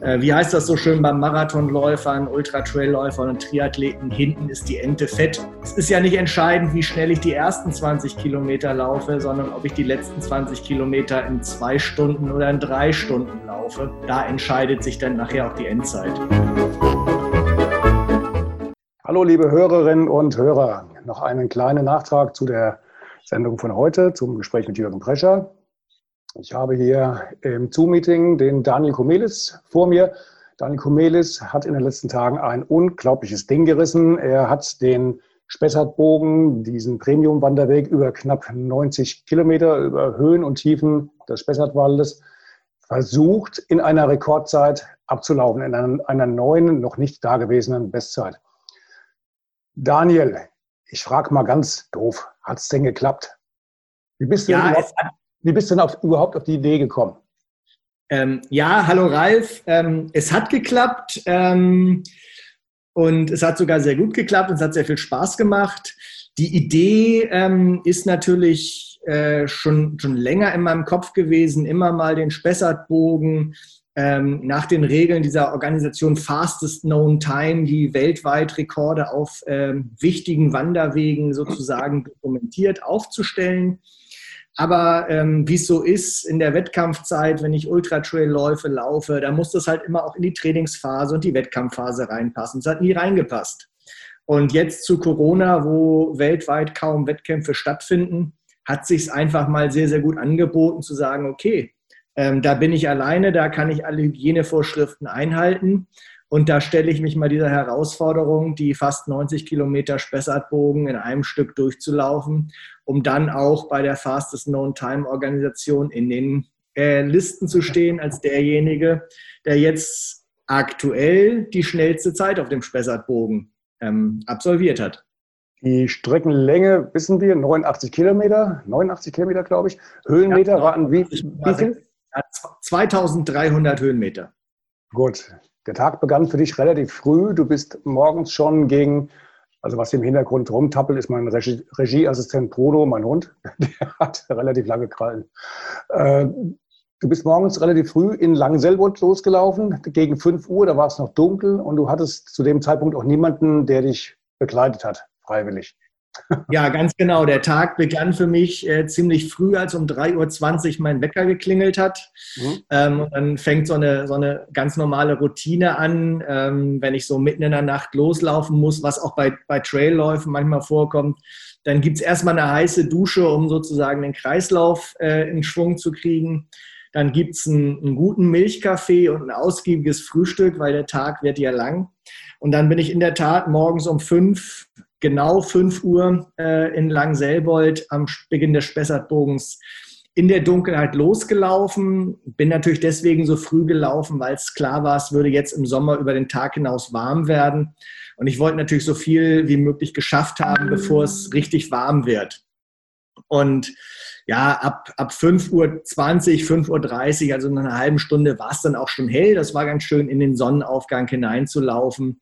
Äh, wie heißt das so schön beim Marathonläufern, Ultratrailläufern und Triathleten? Hinten ist die Ente fett. Es ist ja nicht entscheidend, wie schnell ich die ersten 20 Kilometer laufe, sondern ob ich die letzten 20 Kilometer in zwei Stunden oder in drei Stunden laufe. Da entscheidet sich dann nachher auch die Endzeit. Hallo liebe Hörerinnen und Hörer, noch einen kleinen Nachtrag zu der Sendung von heute, zum Gespräch mit Jürgen Prescher. Ich habe hier im Zoom-Meeting den Daniel Komelis vor mir. Daniel Komelis hat in den letzten Tagen ein unglaubliches Ding gerissen. Er hat den Spessartbogen, diesen Premium-Wanderweg über knapp 90 Kilometer, über Höhen und Tiefen des Spessartwaldes, versucht in einer Rekordzeit abzulaufen, in einer, einer neuen, noch nicht dagewesenen Bestzeit. Daniel, ich frage mal ganz doof, hat es denn geklappt? Wie bist du ja, überhaupt, wie bist du denn auf, überhaupt auf die Idee gekommen? Ähm, ja, hallo Ralf. Ähm, es hat geklappt ähm, und es hat sogar sehr gut geklappt und es hat sehr viel Spaß gemacht. Die Idee ähm, ist natürlich äh, schon, schon länger in meinem Kopf gewesen, immer mal den Spessartbogen ähm, nach den Regeln dieser Organisation Fastest Known Time, die weltweit Rekorde auf ähm, wichtigen Wanderwegen sozusagen dokumentiert, aufzustellen. Aber ähm, wie es so ist in der Wettkampfzeit, wenn ich Ultra-Trail-Läufe laufe, da muss das halt immer auch in die Trainingsphase und die Wettkampfphase reinpassen. Es hat nie reingepasst. Und jetzt zu Corona, wo weltweit kaum Wettkämpfe stattfinden, hat sich es einfach mal sehr, sehr gut angeboten zu sagen, okay, ähm, da bin ich alleine, da kann ich alle Hygienevorschriften einhalten. Und da stelle ich mich mal dieser Herausforderung, die fast 90 Kilometer Spessartbogen in einem Stück durchzulaufen, um dann auch bei der Fastest Known Time Organisation in den äh, Listen zu stehen als derjenige, der jetzt aktuell die schnellste Zeit auf dem Spessartbogen ähm, absolviert hat. Die Streckenlänge wissen wir, 89 Kilometer, 89 Kilometer, glaube ich. Höhenmeter ja, waren wie, wie viel? 2300 Höhenmeter. Gut, der Tag begann für dich relativ früh. Du bist morgens schon gegen, also was im Hintergrund rumtappelt, ist mein Regie, Regieassistent Bruno, mein Hund. Der hat relativ lange Krallen. Äh, du bist morgens relativ früh in Langselbold losgelaufen, gegen 5 Uhr, da war es noch dunkel und du hattest zu dem Zeitpunkt auch niemanden, der dich begleitet hat, freiwillig. Ja, ganz genau. Der Tag begann für mich äh, ziemlich früh, als um 3.20 Uhr mein Wecker geklingelt hat. Mhm. Ähm, und dann fängt so eine, so eine ganz normale Routine an, ähm, wenn ich so mitten in der Nacht loslaufen muss, was auch bei, bei Trailläufen manchmal vorkommt. Dann gibt es erstmal eine heiße Dusche, um sozusagen den Kreislauf äh, in Schwung zu kriegen. Dann gibt es einen, einen guten Milchkaffee und ein ausgiebiges Frühstück, weil der Tag wird ja lang. Und dann bin ich in der Tat morgens um fünf genau 5 Uhr äh, in Langselbold am Beginn des Spessartbogens in der Dunkelheit losgelaufen. Bin natürlich deswegen so früh gelaufen, weil es klar war, es würde jetzt im Sommer über den Tag hinaus warm werden. Und ich wollte natürlich so viel wie möglich geschafft haben, bevor es richtig warm wird. Und ja, ab, ab 5.20 Uhr, 5.30 Uhr, also in einer halben Stunde war es dann auch schon hell. Das war ganz schön, in den Sonnenaufgang hineinzulaufen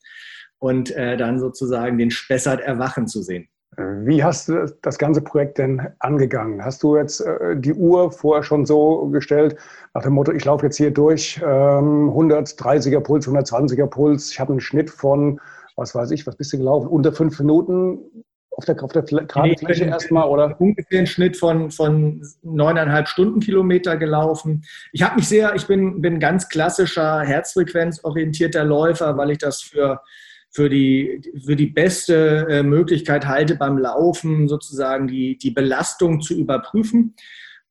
und äh, dann sozusagen den Spessart erwachen zu sehen. Wie hast du das ganze Projekt denn angegangen? Hast du jetzt äh, die Uhr vorher schon so gestellt, nach dem Motto, ich laufe jetzt hier durch, ähm, 130er Puls, 120er Puls, ich habe einen Schnitt von, was weiß ich, was bist du gelaufen, unter fünf Minuten auf der, auf der geraden Fläche erstmal, oder? Ungefähr einen Schnitt von, von neuneinhalb Stundenkilometer gelaufen. Ich habe mich sehr, ich bin, bin ganz klassischer, herzfrequenzorientierter Läufer, weil ich das für für die, für die beste äh, Möglichkeit halte, beim Laufen sozusagen die, die Belastung zu überprüfen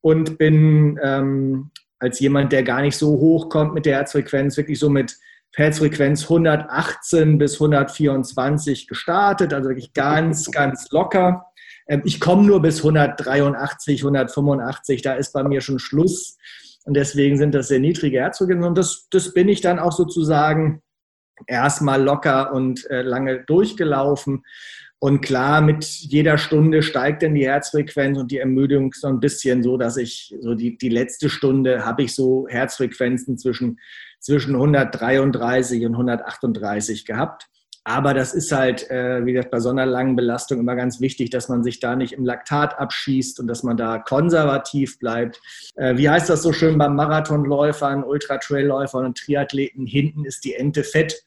und bin ähm, als jemand, der gar nicht so hoch kommt mit der Herzfrequenz, wirklich so mit Herzfrequenz 118 bis 124 gestartet, also wirklich ganz, ganz locker. Ähm, ich komme nur bis 183, 185, da ist bei mir schon Schluss. Und deswegen sind das sehr niedrige Herzfrequenzen. Und das, das bin ich dann auch sozusagen erstmal locker und äh, lange durchgelaufen. Und klar, mit jeder Stunde steigt dann die Herzfrequenz und die Ermüdung so ein bisschen so, dass ich so die, die letzte Stunde habe ich so Herzfrequenzen zwischen, zwischen 133 und 138 gehabt. Aber das ist halt, äh, wie gesagt, bei so einer langen Belastung immer ganz wichtig, dass man sich da nicht im Laktat abschießt und dass man da konservativ bleibt. Äh, wie heißt das so schön beim Marathonläufern, Ultratrailläufern und Triathleten? Hinten ist die Ente fett.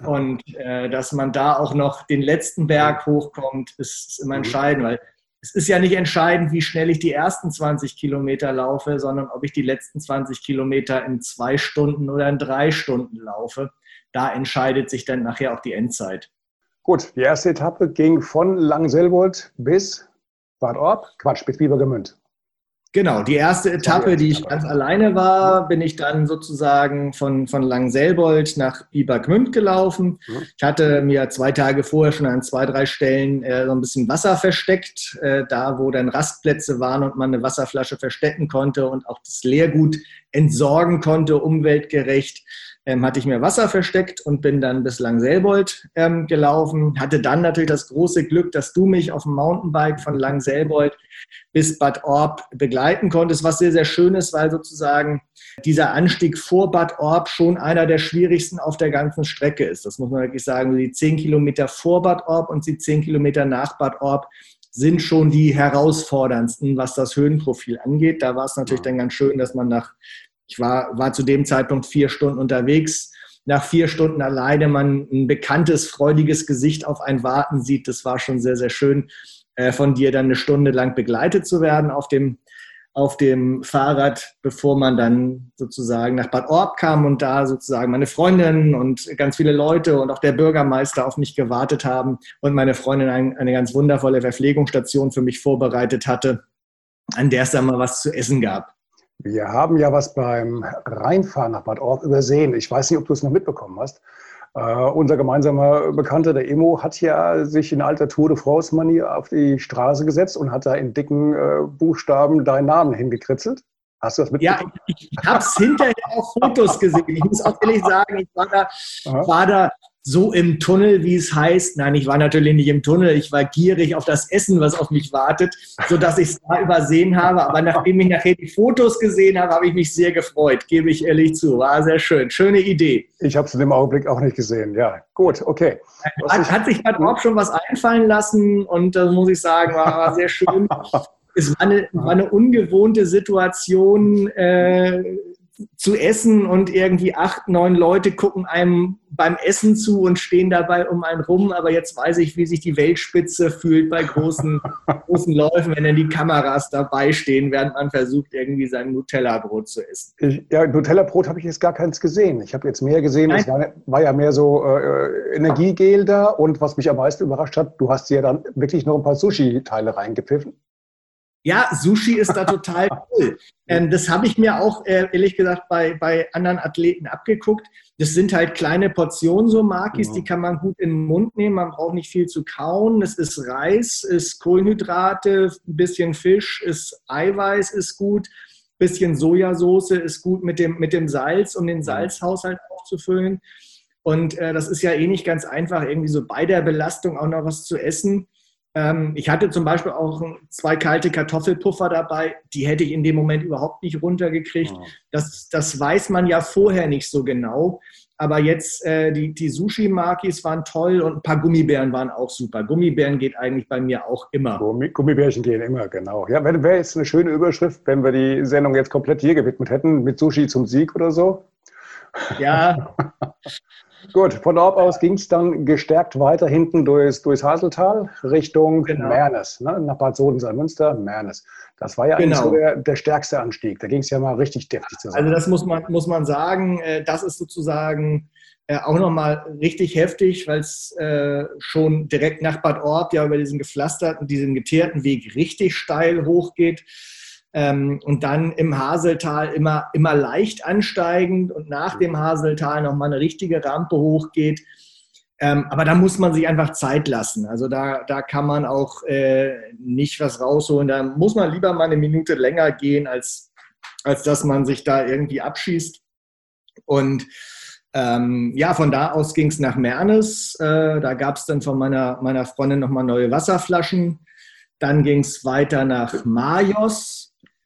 Und äh, dass man da auch noch den letzten Berg hochkommt, ist, immer mhm. entscheidend, weil es ist ja nicht entscheidend, wie schnell ich die ersten 20 Kilometer laufe, sondern ob ich die letzten 20 Kilometer in zwei Stunden oder in drei Stunden laufe. Da entscheidet sich dann nachher auch die Endzeit. Gut, die erste Etappe ging von Langselbold bis Bad Orb, Quatsch, bis Biebergemünd. Genau, die erste Etappe, die ich ganz alleine war, bin ich dann sozusagen von, von Langselbold nach Bibergmünd gelaufen. Mhm. Ich hatte mir zwei Tage vorher schon an zwei, drei Stellen äh, so ein bisschen Wasser versteckt, äh, da wo dann Rastplätze waren und man eine Wasserflasche verstecken konnte und auch das Leergut entsorgen konnte, umweltgerecht ähm, hatte ich mir Wasser versteckt und bin dann bis Langselbold ähm, gelaufen. Hatte dann natürlich das große Glück, dass du mich auf dem Mountainbike von Langselbold bis Bad Orb begleiten konntest, was sehr, sehr schön ist, weil sozusagen dieser Anstieg vor Bad Orb schon einer der schwierigsten auf der ganzen Strecke ist. Das muss man wirklich sagen. Die zehn Kilometer vor Bad Orb und die zehn Kilometer nach Bad Orb sind schon die herausforderndsten, was das Höhenprofil angeht. Da war es natürlich dann ganz schön, dass man nach ich war, war zu dem Zeitpunkt vier Stunden unterwegs. Nach vier Stunden alleine man ein bekanntes, freudiges Gesicht auf ein Warten sieht, das war schon sehr, sehr schön, äh, von dir dann eine Stunde lang begleitet zu werden auf dem, auf dem Fahrrad, bevor man dann sozusagen nach Bad Orb kam und da sozusagen meine Freundin und ganz viele Leute und auch der Bürgermeister auf mich gewartet haben und meine Freundin ein, eine ganz wundervolle Verpflegungsstation für mich vorbereitet hatte, an der es dann mal was zu essen gab. Wir haben ja was beim Reinfahren nach Bad Orb übersehen. Ich weiß nicht, ob du es noch mitbekommen hast. Uh, unser gemeinsamer Bekannter, der Emo, hat ja sich in alter Tour de France-Manier auf die Straße gesetzt und hat da in dicken uh, Buchstaben deinen Namen hingekritzelt. Hast du das mitbekommen? Ja, ich, ich habe es hinterher auf Fotos gesehen. Ich muss auch ehrlich sagen, ich war da, war da so im Tunnel, wie es heißt. Nein, ich war natürlich nicht im Tunnel. Ich war gierig auf das Essen, was auf mich wartet, sodass ich es da übersehen habe. Aber nachdem ich nachher die Fotos gesehen habe, habe ich mich sehr gefreut, gebe ich ehrlich zu. War sehr schön. Schöne Idee. Ich habe es in dem Augenblick auch nicht gesehen. Ja, gut, okay. Hat, hat sich da auch schon was einfallen lassen und das muss ich sagen, war, war sehr schön. es war eine, war eine ungewohnte Situation. Äh, zu essen und irgendwie acht, neun Leute gucken einem beim Essen zu und stehen dabei um einen rum. Aber jetzt weiß ich, wie sich die Weltspitze fühlt bei großen, großen Läufen, wenn dann die Kameras dabei stehen, während man versucht, irgendwie sein Nutella-Brot zu essen. Ich, ja, Nutella-Brot habe ich jetzt gar keins gesehen. Ich habe jetzt mehr gesehen. Es war, war, ja mehr so äh, Energiegel da. Und was mich am meisten überrascht hat, du hast ja dann wirklich noch ein paar Sushi-Teile reingepfiffen. Ja, Sushi ist da total cool. Ähm, das habe ich mir auch, äh, ehrlich gesagt, bei, bei anderen Athleten abgeguckt. Das sind halt kleine Portionen, so Makis, ja. die kann man gut in den Mund nehmen. Man braucht nicht viel zu kauen. Es ist Reis, ist Kohlenhydrate, ein bisschen Fisch, ist Eiweiß, ist gut. Ein bisschen Sojasauce ist gut mit dem, mit dem Salz, um den Salzhaushalt aufzufüllen. Und äh, das ist ja eh nicht ganz einfach, irgendwie so bei der Belastung auch noch was zu essen. Ähm, ich hatte zum Beispiel auch zwei kalte Kartoffelpuffer dabei, die hätte ich in dem Moment überhaupt nicht runtergekriegt. Oh. Das, das weiß man ja vorher nicht so genau. Aber jetzt, äh, die, die Sushi-Makis waren toll und ein paar Gummibären waren auch super. Gummibären geht eigentlich bei mir auch immer. Gummi, Gummibärchen gehen immer, genau. Ja, wäre jetzt eine schöne Überschrift, wenn wir die Sendung jetzt komplett hier gewidmet hätten, mit Sushi zum Sieg oder so. Ja. Gut, von dort aus ging es dann gestärkt weiter hinten durchs, durchs Haseltal Richtung genau. Mernes, ne? nach Bad Sodensalmünster, Mernes. Das war ja genau. so der, der, stärkste Anstieg. Da ging es ja mal richtig deftig zusammen. Also das muss man, muss man sagen, äh, das ist sozusagen äh, auch nochmal richtig heftig, weil es äh, schon direkt nach Bad Orb ja über diesen gepflasterten, diesen geteerten Weg richtig steil hochgeht. Ähm, und dann im Haseltal immer, immer leicht ansteigend und nach dem Haseltal nochmal eine richtige Rampe hochgeht. Ähm, aber da muss man sich einfach Zeit lassen. Also da, da kann man auch äh, nicht was rausholen. Da muss man lieber mal eine Minute länger gehen, als, als dass man sich da irgendwie abschießt. Und Ähm, ja, von da aus ging es nach Mernes. Äh, da gab es dann von meiner, meiner Freundin nochmal neue Wasserflaschen. Dann ging es weiter nach Majos.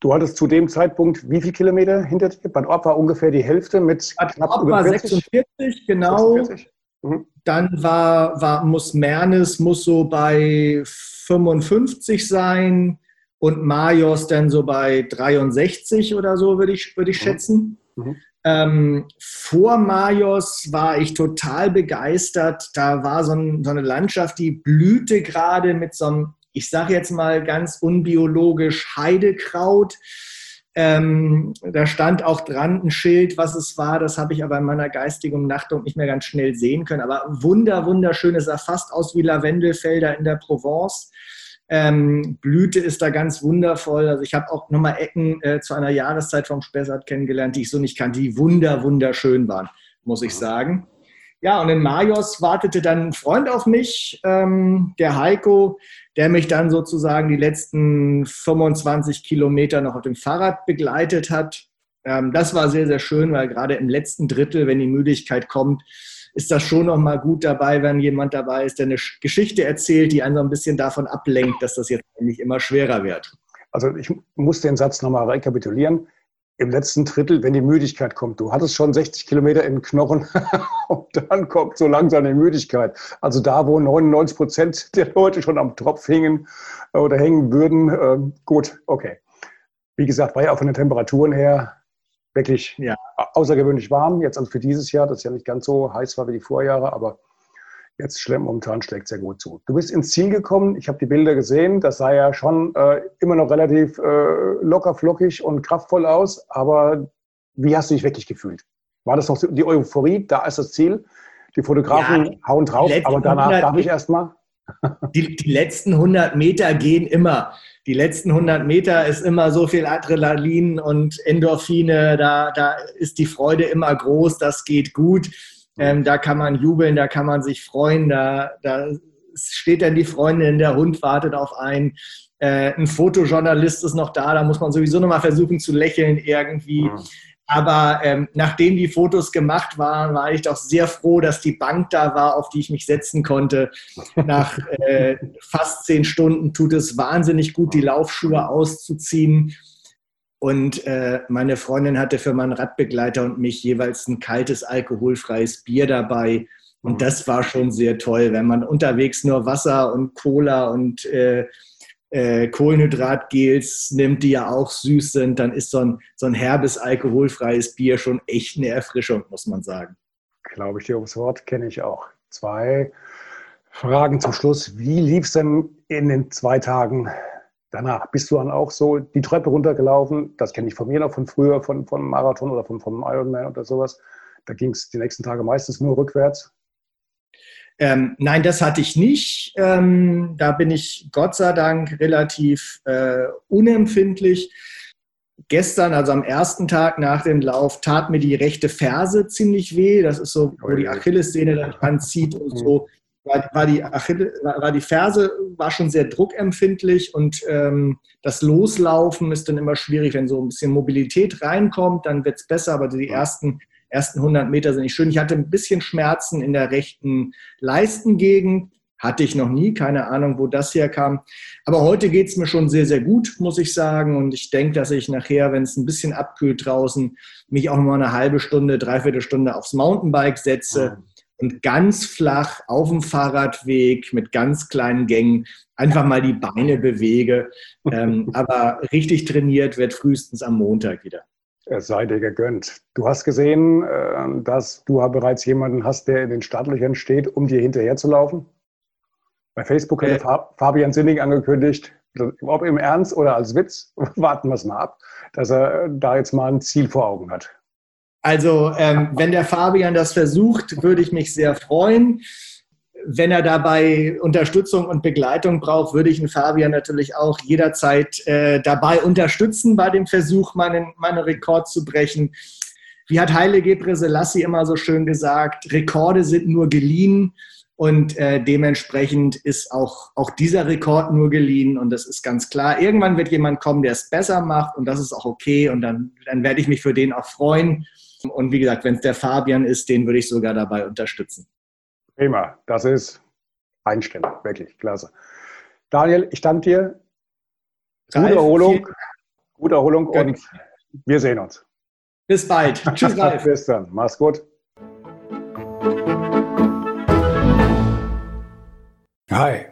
Du hattest zu dem Zeitpunkt wie viele Kilometer hinter dir? Bad Orb war ungefähr die Hälfte mit Bad knapp Orb über 40. 46, genau. 46. Mhm. Dann war, war, muss Mernes muss so bei 55 sein und Majos dann so bei 63 oder so, würde ich, würd ich mhm. schätzen. Mhm. Ähm, vor Majos war ich total begeistert. Da war so, ein, so eine Landschaft, die blühte gerade mit so einem, ich sage jetzt mal ganz unbiologisch, Heidekraut. Ähm, da stand auch dran ein Schild, was es war. Das habe ich aber in meiner geistigen Umnachtung nicht mehr ganz schnell sehen können. Aber wunder, wunderschön. Es sah fast aus wie Lavendelfelder in der Provence. Ähm, Blüte ist da ganz wundervoll. Also ich habe auch nochmal Ecken äh, zu einer Jahreszeit vom Spessart kennengelernt, die ich so nicht kannte, die wunder, wunderschön waren, muss ich sagen. Ja, und in Majos wartete dann ein Freund auf mich, ähm, der Heiko, der mich dann sozusagen die letzten 25 Kilometer noch auf dem Fahrrad begleitet hat. Ähm, das war sehr, sehr schön, weil gerade im letzten Drittel, wenn die Müdigkeit kommt, ist das schon noch mal gut dabei, wenn jemand dabei ist, der eine Geschichte erzählt, die einen so ein bisschen davon ablenkt, dass das jetzt eigentlich immer schwerer wird. Also ich muss den Satz nochmal rekapitulieren. Im letzten Drittel, wenn die Müdigkeit kommt, du hattest schon 60 Kilometer in den Knochen und dann kommt so langsam die Müdigkeit. Also da, wo 99 Prozent der Leute schon am Tropf hingen oder hängen würden, äh, gut, okay. Wie gesagt, war ja auch von den Temperaturen her wirklich ja. außergewöhnlich warm. Jetzt also für dieses Jahr, das ja nicht ganz so heiß war wie die Vorjahre, aber jetzt schlimm, momentan schlägt sehr gut zu. Du bist ins Ziel gekommen. Ich habe die Bilder gesehen. Das sah ja schon äh, immer noch relativ äh, locker, flockig und kraftvoll aus. Aber wie hast du dich wirklich gefühlt? War das noch die Euphorie? Da ist das Ziel. Die Fotografen ja, hauen drauf, aber danach darf ich erst mal. Die, die letzten 100 Meter gehen immer die letzten 100 Meter ist immer so viel Adrenalin und Endorphine, da, da ist die Freude immer groß, das geht gut. Ähm, da kann man jubeln, da kann man sich freuen, da, da steht dann die Freundin, der Hund wartet auf einen. Äh, ein Fotojournalist ist noch da, da muss man sowieso noch mal versuchen zu lächeln irgendwie. Mhm. Aber ähm, nachdem die Fotos gemacht waren, war ich doch sehr froh, dass die Bank da war, auf die ich mich setzen konnte. Nach äh, fast zehn Stunden tut es wahnsinnig gut, die Laufschuhe auszuziehen. Und äh, meine Freundin hatte für meinen Radbegleiter und mich jeweils ein kaltes, alkoholfreies Bier dabei. Und das war schon sehr toll, wenn man unterwegs nur Wasser und Cola und äh, äh, Kohlenhydratgels nimmt, die ja auch süß sind, dann ist so ein, so ein herbes, alkoholfreies Bier schon echt eine Erfrischung, muss man sagen. Glaube ich dir aufs Wort, kenne ich auch. Zwei Fragen zum Schluss. Wie lief es denn in den zwei Tagen danach? Bist du dann auch so die Treppe runtergelaufen? Das kenne ich von mir noch von früher, von, von Marathon oder von, vom Ironman oder sowas. Da ging es die nächsten Tage meistens nur rückwärts. Ähm, nein, das hatte ich nicht. Ähm, da bin ich Gott sei Dank relativ äh, unempfindlich. Gestern, also am ersten Tag nach dem Lauf, tat mir die rechte Ferse ziemlich weh. Das ist so, wo die Achillessehne dann anzieht und so. War, war, die Achille, war die Ferse war schon sehr druckempfindlich und ähm, das Loslaufen ist dann immer schwierig, wenn so ein bisschen Mobilität reinkommt, dann wird es besser, aber die ersten ersten 100 Meter sind nicht schön. Ich hatte ein bisschen Schmerzen in der rechten Leistengegend. Hatte ich noch nie, keine Ahnung, wo das herkam. Aber heute geht es mir schon sehr, sehr gut, muss ich sagen. Und ich denke, dass ich nachher, wenn es ein bisschen abkühlt draußen, mich auch mal eine halbe Stunde, dreiviertel Stunde aufs Mountainbike setze und ganz flach auf dem Fahrradweg mit ganz kleinen Gängen einfach mal die Beine bewege. Ähm, aber richtig trainiert wird frühestens am Montag wieder. Es sei dir gegönnt. Du hast gesehen, äh, dass du bereits jemanden hast, der in den Startlöchern steht, um dir hinterher zu laufen. Bei Facebook hat äh, Fabian Sinning angekündigt, ob im Ernst oder als Witz, warten wir es mal ab, dass er da jetzt mal ein Ziel vor Augen hat. Also, ähm, wenn der Fabian das versucht, würde ich mich sehr freuen wenn er dabei Unterstützung und Begleitung braucht, würde ich den Fabian natürlich auch jederzeit äh, dabei unterstützen bei dem Versuch, meinen, meinen Rekord zu brechen. Wie hat Haile Gebre Selassie immer so schön gesagt, Rekorde sind nur geliehen und äh, dementsprechend ist auch, auch dieser Rekord nur geliehen und das ist ganz klar. Irgendwann wird jemand kommen, der es besser macht und das ist auch okay und dann, dann werde ich mich für den auch freuen. Und wie gesagt, wenn es der Fabian ist, den würde ich sogar dabei unterstützen. Prima, das ist einstimmig, wirklich klasse. Daniel, ich danke dir. Gute Ralf, Erholung, gute Erholung und wir sehen uns. Bis bald. Tschüss, Ralf. Bis dann. Mach's gut. Hi,